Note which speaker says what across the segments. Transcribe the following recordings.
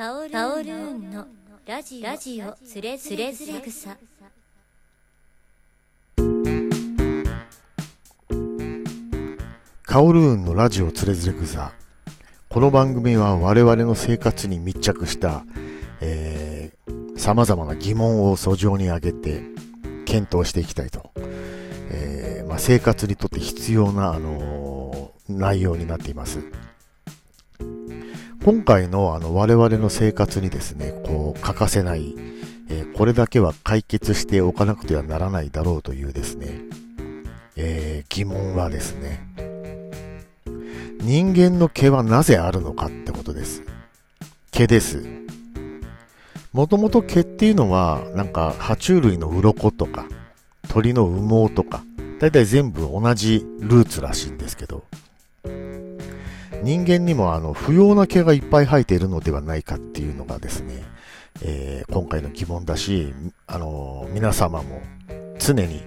Speaker 1: パオルーンのラジオラジオつれづれ草
Speaker 2: カオルーンのラジオつれづれ草この番組は我々の生活に密着した、えー、様々な疑問を訴状に上げて検討していきたいと。えーまあ、生活にとって必要な、あのー内容になっています。今回のあの我々の生活にですね、こう欠かせない、えーこれだけは解決しておかなくてはならないだろうというですね、えー疑問はですね、人間の毛はなぜあるのかってことです。毛です。もともと毛っていうのは、なんか、爬虫類の鱗とか、鳥の羽毛とか、だいたい全部同じルーツらしいんですけど、人間にもあの、不要な毛がいっぱい生えているのではないかっていうのがですね、えー今回の疑問だし、あのー皆様も常に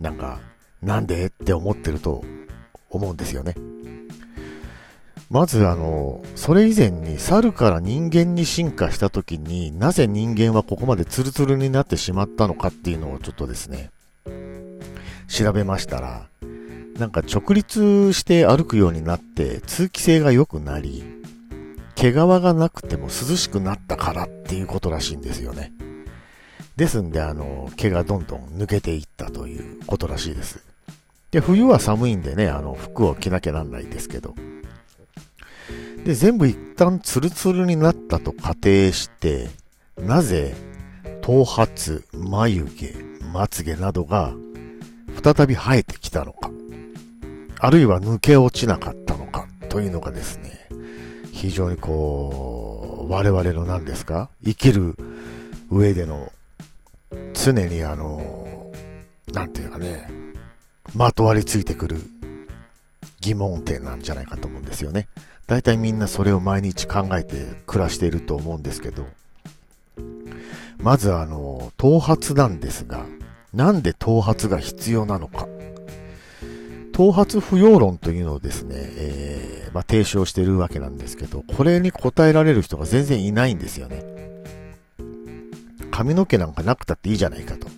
Speaker 2: なんか、なんでって思ってると思うんですよね。まずあの、それ以前に猿から人間に進化した時になぜ人間はここまでツルツルになってしまったのかっていうのをちょっとですね、調べましたら、なんか直立して歩くようになって通気性が良くなり、毛皮がなくても涼しくなったからっていうことらしいんですよね。ですんであの、毛がどんどん抜けていったということらしいです。で、冬は寒いんでね、あの、服を着なきゃなんないですけど、で、全部一旦ツルツルになったと仮定して、なぜ、頭髪、眉毛、まつげなどが再び生えてきたのか、あるいは抜け落ちなかったのか、というのがですね、非常にこう、我々の何ですか？生きる上での、常にあの、なんていうかね、まとわりついてくる疑問点なんじゃないかと思うんですよね。大体みんなそれを毎日考えて暮らしていると思うんですけど、まずあの、頭髪なんですが、なんで頭髪が必要なのか。頭髪不要論というのをですね、えーまあ、提唱してるわけなんですけど、これに答えられる人が全然いないんですよね。髪の毛なんかなくたっていいじゃないかと。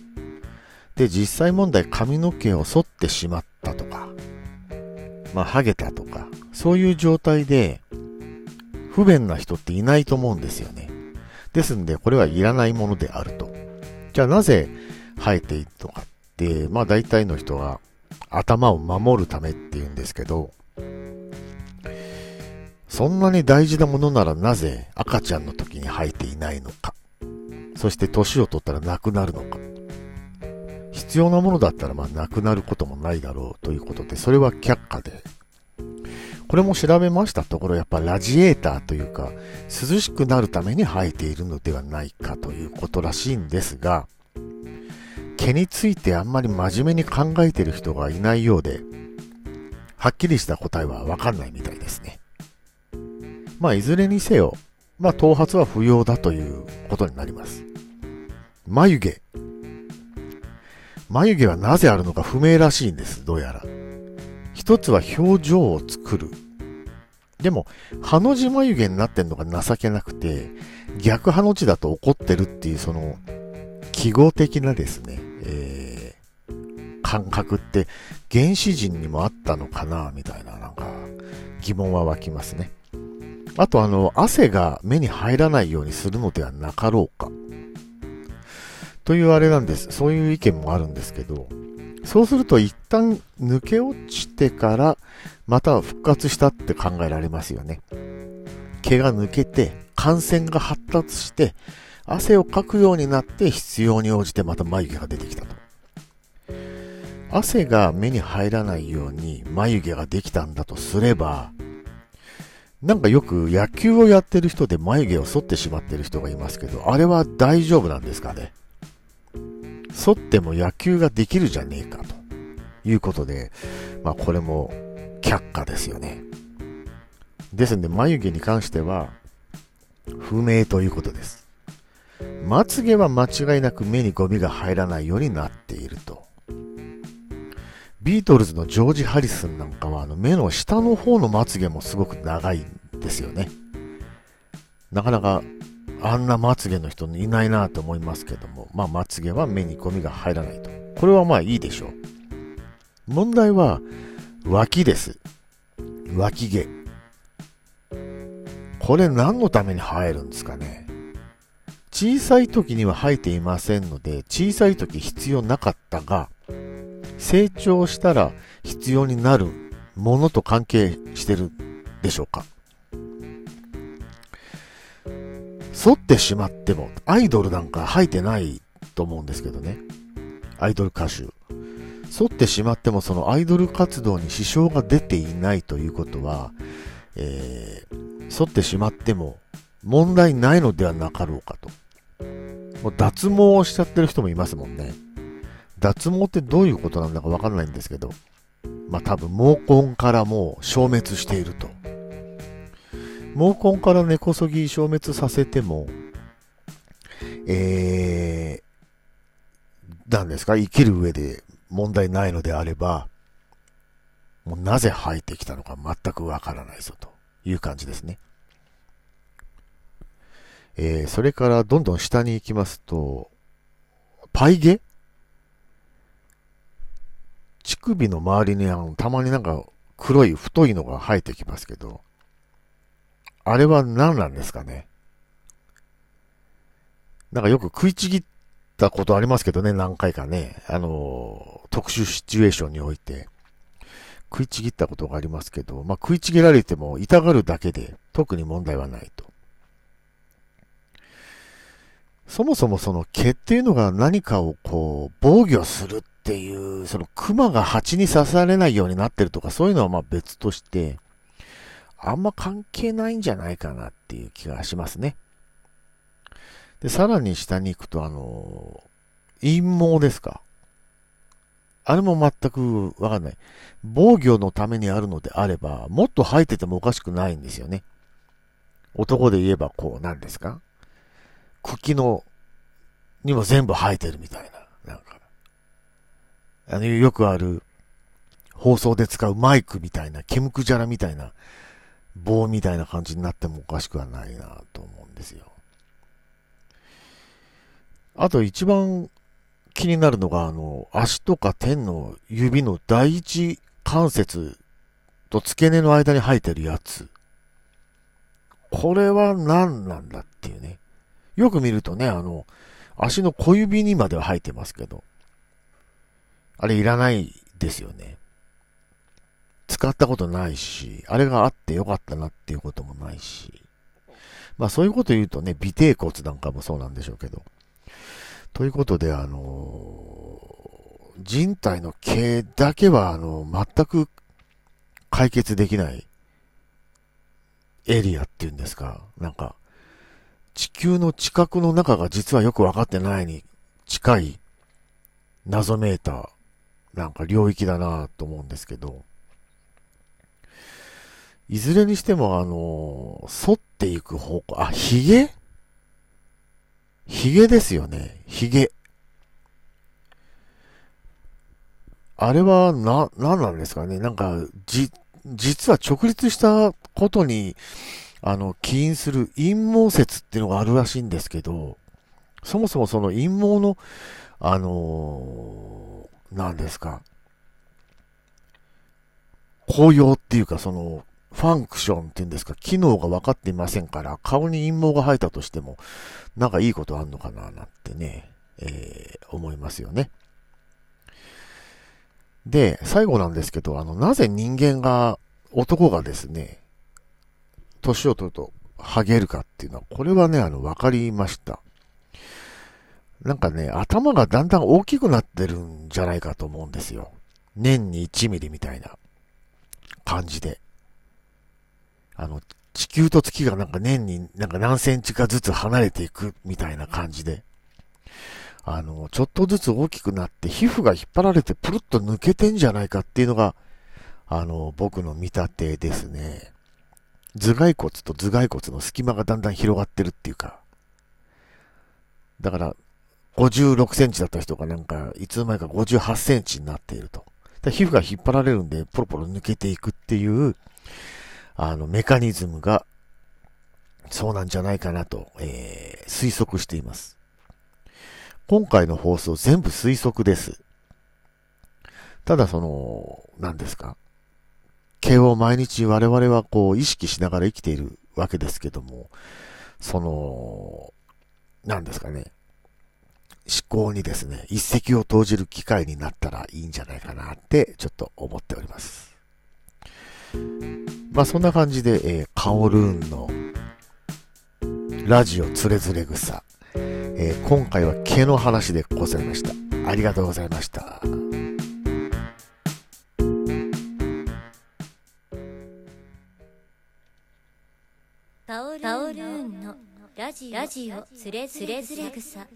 Speaker 2: で、実際問題髪の毛を剃ってしまったとか、まあ、ハゲたとか、そういう状態で、不便な人っていないと思うんですよね。ですんで、これはいらないものであると。じゃあなぜ生えているのかって、まあ大体の人は頭を守るためって言うんですけど、そんなに大事なものならなぜ赤ちゃんの時に生えていないのか。そして年を取ったらなくなるのか。必要なものだったらまあなくなることもないだろうということで、それは却下で。これも調べましたところ、やっぱラジエーターというか、涼しくなるために生えているのではないかということらしいんですが、毛についてあんまり真面目に考えてる人がいないようで、はっきりした答えはわかんないみたいですね。まあ、いずれにせよ、まあ、頭髪は不要だということになります。眉毛。眉毛はなぜあるのか不明らしいんです、どうやら。一つは表情を作る。でも、ハの字眉毛になってんのが情けなくて、逆ハの字だと怒ってるっていうその、記号的なですね、感覚って原始人にもあったのかな、みたいななんか疑問は湧きますね。あとあの、汗が目に入らないようにするのではなかろうか。というあれなんです。そういう意見もあるんですけど、そうすると一旦抜け落ちてからまた復活したって考えられますよね。毛が抜けて感染が発達して汗をかくようになって必要に応じてまた眉毛が出てきたと。汗が目に入らないように眉毛ができたんだとすれば、なんかよく野球をやってる人で眉毛を剃ってしまってる人がいますけど、あれは大丈夫なんですかね？剃っても野球ができるじゃねえかということで、まあこれも却下ですよね。ですんで眉毛に関しては不明ということです。まつげは間違いなく目にゴミが入らないようになっていると。ビートルズのジョージ・ハリスンなんかはあの目の下の方のまつげもすごく長いんですよね。なかなかあんなまつげの人いないなと思いますけども、まあまつげは目にゴミが入らないと。これはまあいいでしょう。問題は脇です。脇毛。これ何のために生えるんですかね小さい時には生えていませんので、小さい時必要なかったが、成長したら必要になるものと関係してるでしょうか？反ってしまっても、アイドルなんか生えてないと思うんですけどね。アイドル歌手。反ってしまってもそのアイドル活動に支障が出ていないということは、えー、反ってしまっても問題ないのではなかろうかと。もう脱毛をしちゃってる人もいますもんね。脱毛ってどういうことなんだかわかんないんですけど、まあ多分毛根からもう消滅していると。毛根から根こそぎ消滅させても、えー、なんですか、生きる上で問題ないのであれば、もうなぜ生えてきたのか全くわからないぞという感じですね。えー、それからどんどん下に行きますと、パイゲ乳首の周りにあの、たまになんか黒い太いのが生えてきますけど、あれは何なんですかね？なんかよく食いちぎったことありますけどね、何回かね。あの、特殊シチュエーションにおいて。食いちぎったことがありますけど、まあ、食いちぎられても痛がるだけで特に問題はないと。そもそもその毛っていうのが何かをこう防御するっていう、その熊が蜂に刺されないようになってるとかそういうのはまあ別として、あんま関係ないんじゃないかなっていう気がしますね。で、さらに下に行くと、あの、陰謀ですか？あれも全くわかんない。防御のためにあるのであれば、もっと生えててもおかしくないんですよね。男で言えばこう、なんですか？茎の、にも全部生えてるみたいな。なんか。あの、よくある、放送で使うマイクみたいな、ケムクジャラみたいな、棒みたいな感じになってもおかしくはないなと思うんですよ。あと一番気になるのが、あの、足とか天の指の第一関節と付け根の間に生えてるやつ。これは何なんだっていうね。よく見るとね、あの、足の小指にまでは生えてますけど、あれいらないですよね。使ったことないし、あれがあってよかったなっていうこともないし。まあそういうこと言うとね、尾低骨なんかもそうなんでしょうけど。ということで、あのー、人体の毛だけは、あの、全く解決できないエリアっていうんですか。なんか、地球の地殻の中が実はよくわかってないに近い謎めいた、なんか領域だなと思うんですけど、いずれにしてもあの、反っていく方向、あ、髭？髭ですよね。髭。あれは、な、なんなんですかね。なんか、じ、実は直立したことに、あの、起因する陰謀説っていうのがあるらしいんですけど、そもそもその陰謀の、あのー、何ですか、紅葉っていうかその、ファンクションっていうんですか、機能が分かっていませんから、顔に陰謀が生えたとしても、なんかいいことあんのかな、なんてね、えー、思いますよね。で、最後なんですけど、あの、なぜ人間が、男がですね、年を取ると、ハゲるかっていうのは、これはね、あの、わかりました。なんかね、頭がだんだん大きくなってるんじゃないかと思うんですよ。年に1ミリみたいな感じで。あの、地球と月がなんか年になんか何センチかずつ離れていくみたいな感じで。あの、ちょっとずつ大きくなって皮膚が引っ張られてプルッと抜けてんじゃないかっていうのが、あの、僕の見立てですね。頭蓋骨と頭蓋骨の隙間がだんだん広がってるっていうか。だから、56センチだった人がなんか、いつの間にか58センチになっていると。皮膚が引っ張られるんで、ポロポロ抜けていくっていう、あの、メカニズムがそうなんじゃないかなと、えー、推測しています。今回の放送全部推測です。ただその、何ですか？を毎日我々はこう意識しながら生きているわけですけども、その、何ですかね。思考にですね、一石を投じる機会になったらいいんじゃないかなってちょっと思っております。まあそんな感じで、えー、カオルーンのラジオつれづれ草、えー今回は毛の話でございました。ありがとうございました。
Speaker 1: カオルーンのラジオつれづれ草